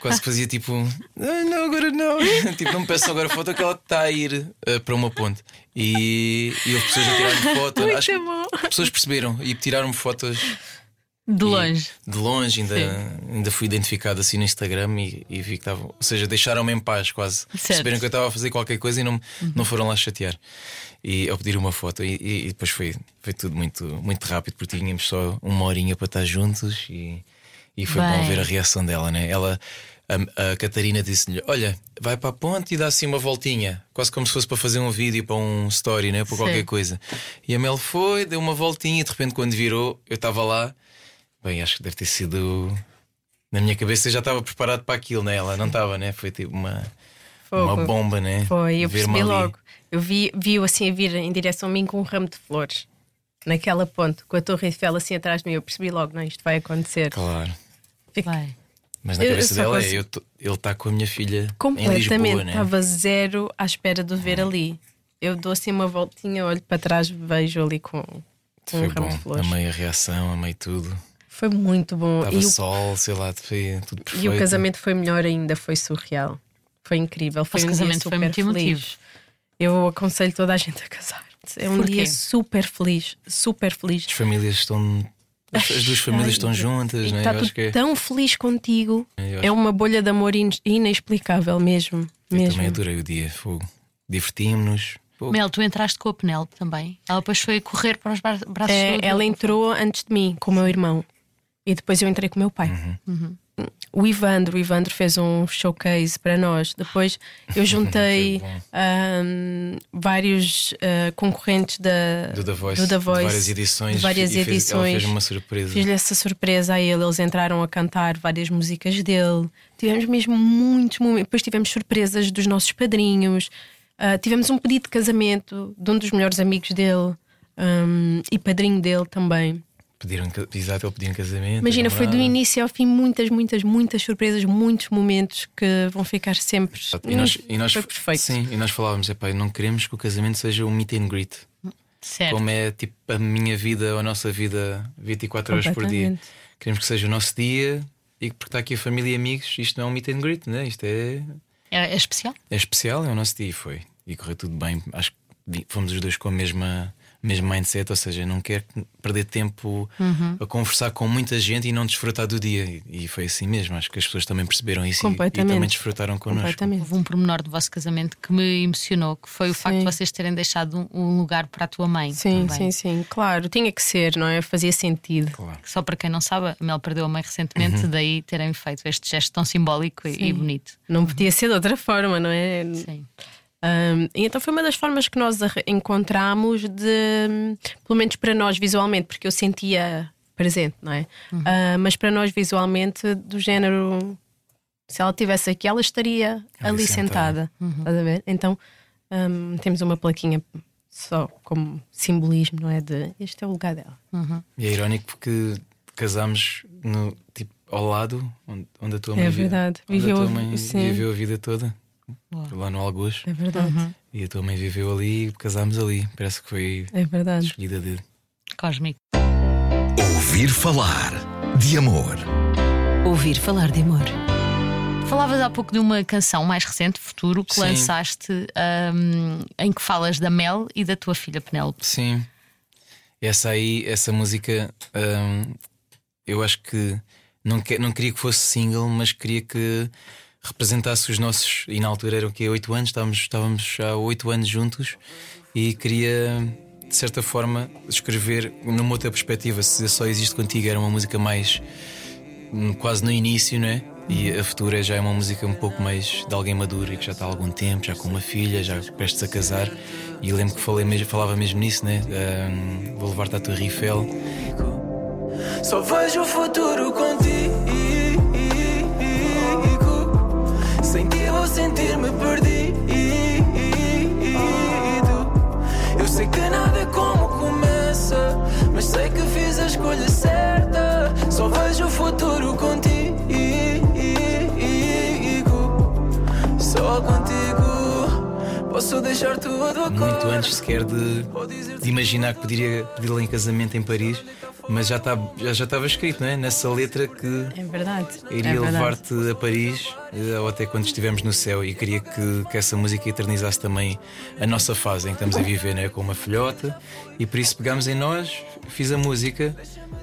[SPEAKER 1] quase que fazia tipo, ah, não, agora não. tipo, não me peçam agora foto que ela está a ir eh, para uma ponte. E, e houve pessoas a tirar-me foto. Acho que
[SPEAKER 2] bom.
[SPEAKER 1] pessoas perceberam e tiraram-me fotos
[SPEAKER 4] De
[SPEAKER 1] e-
[SPEAKER 4] longe.
[SPEAKER 1] de longe, ainda, ainda fui identificado assim no Instagram e, e vi que estavam. Ou seja, deixaram-me em paz quase. Perceberam que eu estava a fazer qualquer coisa e não, não foram lá chatear. E ao pedir uma foto, e, e- e depois foi, foi tudo muito, muito rápido, porque tínhamos só uma horinha para estar juntos e, e foi bom
[SPEAKER 4] Bem.
[SPEAKER 1] ver a reação dela, né? Ela. A, a Catarina disse-lhe: Olha, vai para a ponte e dá assim uma voltinha, quase como se fosse para fazer um vídeo, para um story, né? para
[SPEAKER 4] Sim.
[SPEAKER 1] qualquer coisa. E a Mel foi, deu uma voltinha e de repente, quando virou, eu estava lá. Bem, acho que deve ter sido. Na minha cabeça eu já estava preparado para aquilo, né? Ela não estava, né? Foi tipo uma, uma bomba, né?
[SPEAKER 2] Foi, eu percebi
[SPEAKER 1] ali.
[SPEAKER 2] logo. Eu vi, vi-o assim a vir em direção a mim com um ramo de flores. Naquela ponte, com a Torre Eiffel assim atrás de mim, eu percebi logo, não, isto vai acontecer.
[SPEAKER 1] Claro.
[SPEAKER 2] Fico
[SPEAKER 4] Vai.
[SPEAKER 1] Mas na
[SPEAKER 2] Eu- eu
[SPEAKER 1] cabeça dela é:
[SPEAKER 2] consigo-
[SPEAKER 1] eu tô- ele está com a minha filha
[SPEAKER 2] completamente.
[SPEAKER 1] Lisboa, né?
[SPEAKER 2] Estava zero à espera de o ver ali. Eu dou assim uma voltinha, olho para trás, vejo ali com, com
[SPEAKER 1] Foi
[SPEAKER 2] um ramo
[SPEAKER 1] bom.
[SPEAKER 2] de flores.
[SPEAKER 1] Amei a reação, amei tudo.
[SPEAKER 2] Foi muito bom.
[SPEAKER 1] Estava
[SPEAKER 2] E o,
[SPEAKER 1] sol, sei lá, foi tudo perfeito.
[SPEAKER 2] e o casamento foi melhor ainda, foi surreal. Foi incrível. Foi
[SPEAKER 4] Vosso
[SPEAKER 2] um dia
[SPEAKER 4] casamento foi
[SPEAKER 2] super
[SPEAKER 4] muito
[SPEAKER 2] feliz.
[SPEAKER 4] emotivo.
[SPEAKER 2] Eu aconselho toda a gente a casar. É um
[SPEAKER 4] Porquê?
[SPEAKER 2] dia super feliz, super feliz.
[SPEAKER 1] As famílias estão. As duas famílias estão juntas,
[SPEAKER 2] E
[SPEAKER 1] né?
[SPEAKER 2] está
[SPEAKER 1] Eu
[SPEAKER 2] tudo
[SPEAKER 1] acho que é.
[SPEAKER 2] tão feliz contigo. É uma bolha de amor in- inexplicável mesmo.
[SPEAKER 1] Eu
[SPEAKER 2] mesmo.
[SPEAKER 1] também adorei o dia. Fogo. Divertimos-nos.
[SPEAKER 4] Mel, tu entraste com a Penelope também. Ela depois foi correr para os bra- braços
[SPEAKER 2] É,
[SPEAKER 4] do-
[SPEAKER 2] ela entrou antes de mim, com o meu irmão. E depois eu entrei com o meu pai.
[SPEAKER 1] Uhum.
[SPEAKER 2] O Ivandro, o Ivandro fez um showcase para nós. Depois eu juntei ahm, vários ah, concorrentes da,
[SPEAKER 1] Do The Voice.
[SPEAKER 2] do The Voice,
[SPEAKER 1] várias edições.
[SPEAKER 2] várias edições.
[SPEAKER 1] Fez uma surpresa.
[SPEAKER 2] Fiz-lhe essa surpresa a ele. Eles entraram a cantar várias músicas dele. Tivemos mesmo muitos momentos. Depois tivemos surpresas dos nossos padrinhos. Ah, tivemos um pedido de casamento de um dos melhores amigos dele ahm, e padrinho dele também.
[SPEAKER 1] Pediram, exato, ele pediu casamento.
[SPEAKER 2] Imagina, foi do início ao fim muitas, muitas, muitas surpresas, muitos momentos que vão ficar sempre.
[SPEAKER 1] E nós, e nós,
[SPEAKER 2] foi perfeito.
[SPEAKER 1] Sim, e nós falávamos, epá, não queremos que o casamento seja um meet and greet.
[SPEAKER 4] Certo.
[SPEAKER 1] Como é tipo a minha vida ou a nossa vida 24 horas por dia. Queremos que seja o nosso dia e que porque está aqui a família e amigos, isto não é um meet and greet, né? isto é,
[SPEAKER 4] É, é especial?
[SPEAKER 1] é especial, é o nosso dia e foi. E correu tudo bem. Acho que fomos os dois com a mesma, mesmo mindset, ou seja, não quero perder tempo
[SPEAKER 2] Uhum.
[SPEAKER 1] a conversar com muita gente e não desfrutar do dia. E, foi assim mesmo. Acho que as pessoas também perceberam isso e, e também desfrutaram connosco.
[SPEAKER 2] Completamente.
[SPEAKER 4] Houve um pormenor do vosso casamento que me emocionou, que foi o facto de vocês terem deixado um, lugar para a tua mãe.
[SPEAKER 2] Sim,
[SPEAKER 4] também.
[SPEAKER 2] sim, sim. Claro, tinha que ser, não é? Fazia sentido.
[SPEAKER 1] Claro.
[SPEAKER 4] Só para quem não sabe, a Mel perdeu a mãe recentemente, daí terem feito este gesto tão simbólico e, e bonito.
[SPEAKER 2] Não podia ser de outra forma, não é?
[SPEAKER 4] Sim.
[SPEAKER 2] Um, e então foi uma das formas que nós encontramos de, pelo menos para nós visualmente, porque eu sentia presente, não é? Ah, mas para nós visualmente, do género, se ela estivesse aqui, ela estaria
[SPEAKER 1] Ali
[SPEAKER 2] ali,
[SPEAKER 1] sentada.
[SPEAKER 2] sentada. Estás a ver? Então um, temos uma plaquinha só como simbolismo, não é? De este é o lugar dela.
[SPEAKER 1] E é irónico porque casámos no, tipo, ao lado onde, onde a tua
[SPEAKER 2] É
[SPEAKER 1] mãe vi-
[SPEAKER 2] verdade.
[SPEAKER 1] onde
[SPEAKER 2] Viveu
[SPEAKER 1] a mãe
[SPEAKER 2] sim.
[SPEAKER 1] viveu a vida toda. Lá no Algoz.
[SPEAKER 2] É verdade.
[SPEAKER 1] E a tua mãe viveu ali e casámos ali. Parece que foi
[SPEAKER 2] É verdade.
[SPEAKER 1] escolhida de.
[SPEAKER 4] Cósmico.
[SPEAKER 3] Ouvir falar de amor.
[SPEAKER 5] Ouvir falar de amor.
[SPEAKER 4] Falavas há pouco de uma canção mais recente, Futuro, que
[SPEAKER 1] Sim.
[SPEAKER 4] lançaste ahm, em que falas da Mel e da tua filha Penélope.
[SPEAKER 1] Sim. Essa aí, essa música, hum, eu acho que não, que não queria que fosse single, mas queria que representasse os nossos. E na altura eram o quê? 8 anos, estávamos, estávamos há 8 anos juntos e queria, de certa forma, escrever numa outra perspectiva. Se só existe contigo, era uma música mais hum, quase no início, não é? E a Futura já é uma música um pouco mais de alguém maduro e que já está há algum tempo, já com uma filha, já prestes a casar. E lembro que falei mesmo, falava mesmo nisso, né? Hum, vou levar-te à Torre Eiffel.
[SPEAKER 6] Só vejo o futuro contigo. Sentir-me perdido. Eu sei que nada é como começa, mas sei que fiz a escolha certa. Só vejo o futuro contigo. Só contigo posso deixar tudo a
[SPEAKER 1] Muito antes sequer de, de imaginar que poderia pedi-la em casamento em Paris, mas já estava já, já estava escrito, não é? Nessa letra que
[SPEAKER 2] É verdade.
[SPEAKER 1] iria
[SPEAKER 2] é
[SPEAKER 1] levar-te a Paris eh, ou até quando estivermos no céu e queria que, que essa música eternizasse também a nossa fase em que estamos a viver né, com uma filhota e por isso pegámos em nós, fiz a música,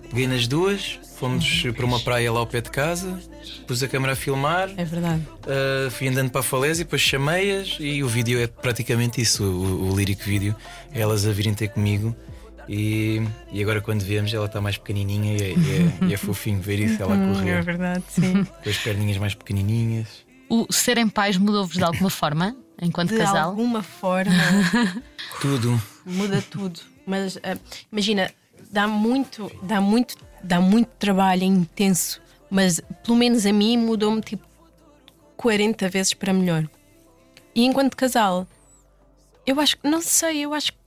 [SPEAKER 1] peguei nas duas, fomos para uma praia lá ao pé de casa, pus a câmera a filmar,
[SPEAKER 2] É verdade.
[SPEAKER 1] Uh, fui andando para a falésia, depois chamei-as e o vídeo é praticamente isso, o, o lírico vídeo, é elas a virem ter comigo. E, e agora quando vemos ela está mais pequenininha e é, e é- e é fofinho ver isso, ela
[SPEAKER 2] É
[SPEAKER 1] correr
[SPEAKER 2] verdade, sim.
[SPEAKER 1] com as perninhas mais pequenininhas.
[SPEAKER 4] O serem pais mudou-vos de alguma forma enquanto
[SPEAKER 2] De
[SPEAKER 4] casal?
[SPEAKER 2] alguma forma
[SPEAKER 1] Tudo.
[SPEAKER 2] muda tudo. Mas ah, imagina, dá muito, dá muito, dá muito trabalho, é intenso. Mas pelo menos a mim mudou-me tipo 40 vezes para melhor. E enquanto casal, eu acho que não sei, eu acho que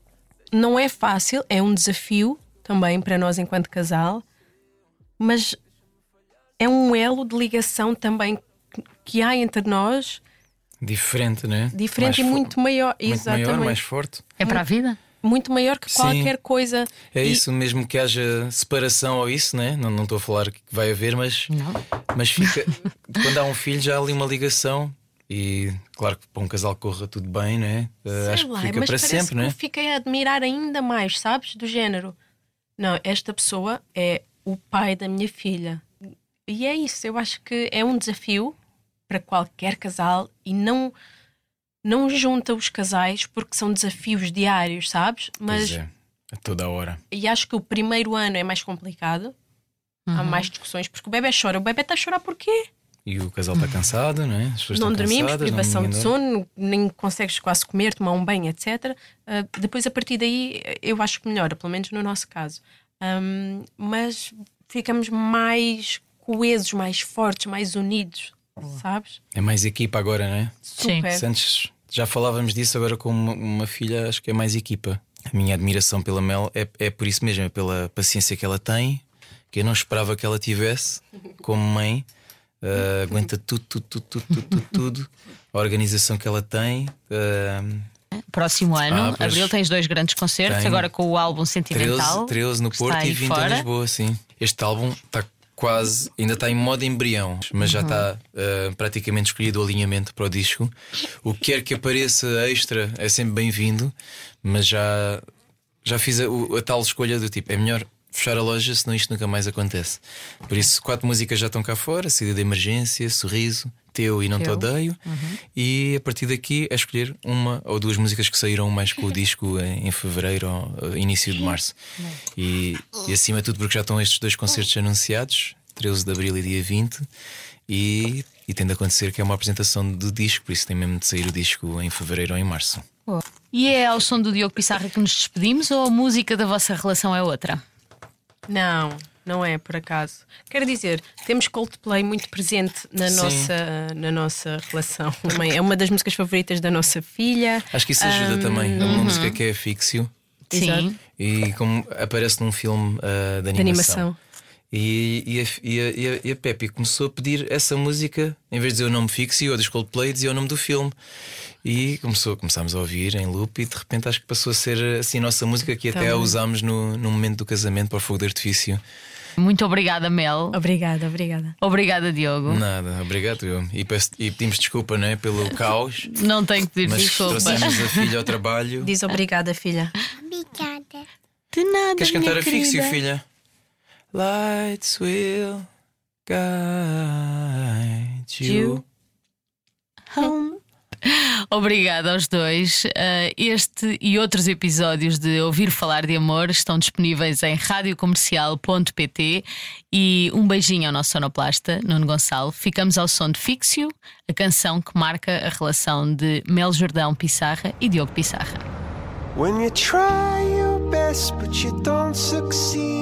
[SPEAKER 2] não é fácil, é um desafio também para nós enquanto casal, mas é um elo de ligação também que há entre nós
[SPEAKER 1] Diferente, né?
[SPEAKER 2] diferente
[SPEAKER 1] Mais
[SPEAKER 2] e muito maior.
[SPEAKER 1] muito
[SPEAKER 2] Exatamente.
[SPEAKER 1] maior, mais forte.
[SPEAKER 4] É para a vida?
[SPEAKER 2] muito maior que
[SPEAKER 1] Sim.
[SPEAKER 2] qualquer coisa.
[SPEAKER 1] É
[SPEAKER 2] E-
[SPEAKER 1] isso, mesmo que haja separação ou isso, né? não Não estou a falar que vai haver, mas,
[SPEAKER 4] Não.
[SPEAKER 1] mas fica. quando há um filho, já há ali uma ligação. E claro que para um casal corra tudo bem, né? Uh,
[SPEAKER 2] Sei
[SPEAKER 1] acho que
[SPEAKER 2] lá,
[SPEAKER 1] fica
[SPEAKER 2] mas
[SPEAKER 1] para sempre,
[SPEAKER 2] que
[SPEAKER 1] né?
[SPEAKER 2] eu fiquei a admirar ainda mais, sabes? Do género. Não, esta pessoa é o pai da minha filha. E é isso, eu acho que é um desafio para qualquer casal e não, não junta os casais porque são desafios diários, sabes? Mas
[SPEAKER 1] Pois é, a toda a hora.
[SPEAKER 2] e acho que o primeiro ano é mais complicado.
[SPEAKER 1] Uhum.
[SPEAKER 2] Há mais discussões porque o bebê chora. O bebê está a chorar porquê?
[SPEAKER 1] E o casal está cansado, não é? As pessoas
[SPEAKER 2] não
[SPEAKER 1] estão
[SPEAKER 2] dormimos,
[SPEAKER 1] cansadas,
[SPEAKER 2] privação
[SPEAKER 1] não,
[SPEAKER 2] de sono, nem consegues quase comer, tomar um banho, etc. Ah, depois, a partir daí, eu acho que melhora, pelo menos no nosso caso. Ahm, mas ficamos mais coesos, mais fortes, mais unidos, sabes?
[SPEAKER 1] É mais equipa agora, não é?
[SPEAKER 4] Sim.
[SPEAKER 2] Super.
[SPEAKER 1] Antes já falávamos disso, agora com uma, uma filha, acho que é mais equipa. A minha admiração pela Mel é, é por isso mesmo, é pela paciência que ela tem, que eu não esperava que ela tivesse como mãe. Ah, aguenta tudo, tudo, tudo, tudo, tudo, tudo, tudo. A organização que ela tem. ah,
[SPEAKER 4] Próximo ano,
[SPEAKER 1] Ah,
[SPEAKER 4] abril, tens dois grandes concertos, agora com o álbum
[SPEAKER 1] 13,
[SPEAKER 4] Sentimental.
[SPEAKER 1] 13 no
[SPEAKER 4] que
[SPEAKER 1] Porto e
[SPEAKER 4] aí
[SPEAKER 1] 20
[SPEAKER 4] fora.
[SPEAKER 1] em Lisboa, sim. Este álbum está quase, ainda está em modo embrião, mas já está uh, praticamente escolhido o alinhamento para o disco. O que quer que apareça extra é sempre bem-vindo, mas já, já fiz a, a tal escolha do tipo: é melhor fechar a loja, senão isto nunca mais acontece. Por isso, quatro músicas já estão cá fora: Saída de Emergência, Sorriso, Teu e Não Te. Odeio. E a partir daqui é escolher uma ou duas músicas que saíram mais com o disco em, em fevereiro ou início de março. E, e acima de tudo, porque já estão estes dois concertos anunciados, 13 de abril e dia 20, e, e tem de acontecer que é uma apresentação do disco, por isso tem mesmo de sair o disco em fevereiro ou em março.
[SPEAKER 4] E é ao som do Diogo Pissarra que nos despedimos ou a música da vossa relação é outra?
[SPEAKER 2] Não, não é por acaso. Quero dizer, temos Coldplay muito presente na,
[SPEAKER 1] Sim.
[SPEAKER 2] nossa, na nossa relação. Também é uma das músicas favoritas da nossa filha.
[SPEAKER 1] Acho que isso ajuda também. É uma música que é fixio
[SPEAKER 4] Sim.
[SPEAKER 2] Exato.
[SPEAKER 1] e como aparece num filme ah, de
[SPEAKER 2] De
[SPEAKER 1] animação. E, e, a, e, a, e, a, e a Pepe começou a pedir essa música, em vez de dizer o nome fixo, ou dos Coldplay, dizia o nome do filme. E começou, começámos a ouvir em loop, e de repente acho que passou a ser assim a nossa música, que até a usámos no, no momento do casamento para o fogo de artifício.
[SPEAKER 4] Muito obrigada, Mel.
[SPEAKER 2] Obrigada, obrigada.
[SPEAKER 4] Obrigada, Diogo.
[SPEAKER 1] Nada, obrigado eu. E, peço- e pedimos desculpa né, pelo caos,
[SPEAKER 4] Não tenho que pedir
[SPEAKER 1] mas
[SPEAKER 4] desculpa.
[SPEAKER 1] trouxemos a filha ao trabalho.
[SPEAKER 2] Diz obrigada, filha.
[SPEAKER 7] Obrigada.
[SPEAKER 4] De nada.
[SPEAKER 1] Queres
[SPEAKER 4] minha
[SPEAKER 1] cantar a fixo, filha? Lights will guide you.
[SPEAKER 4] Home. Obrigada aos dois. Uh, este e outros episódios de Ouvir Falar de Amor estão disponíveis em radiocomercial.pt e um beijinho ao nosso sonoplasta, Nuno Gonçalo. Ficamos ao som de Fixio, a canção que marca a relação de Mel Jordão Pissarra e Diogo Pissarra.
[SPEAKER 8] When you try your best but you don't succeed.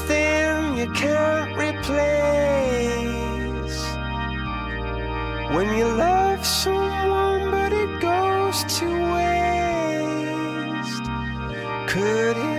[SPEAKER 8] you can't replace. When you love someone but it goes to waste. Could it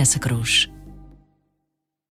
[SPEAKER 3] Vanessa Cruz.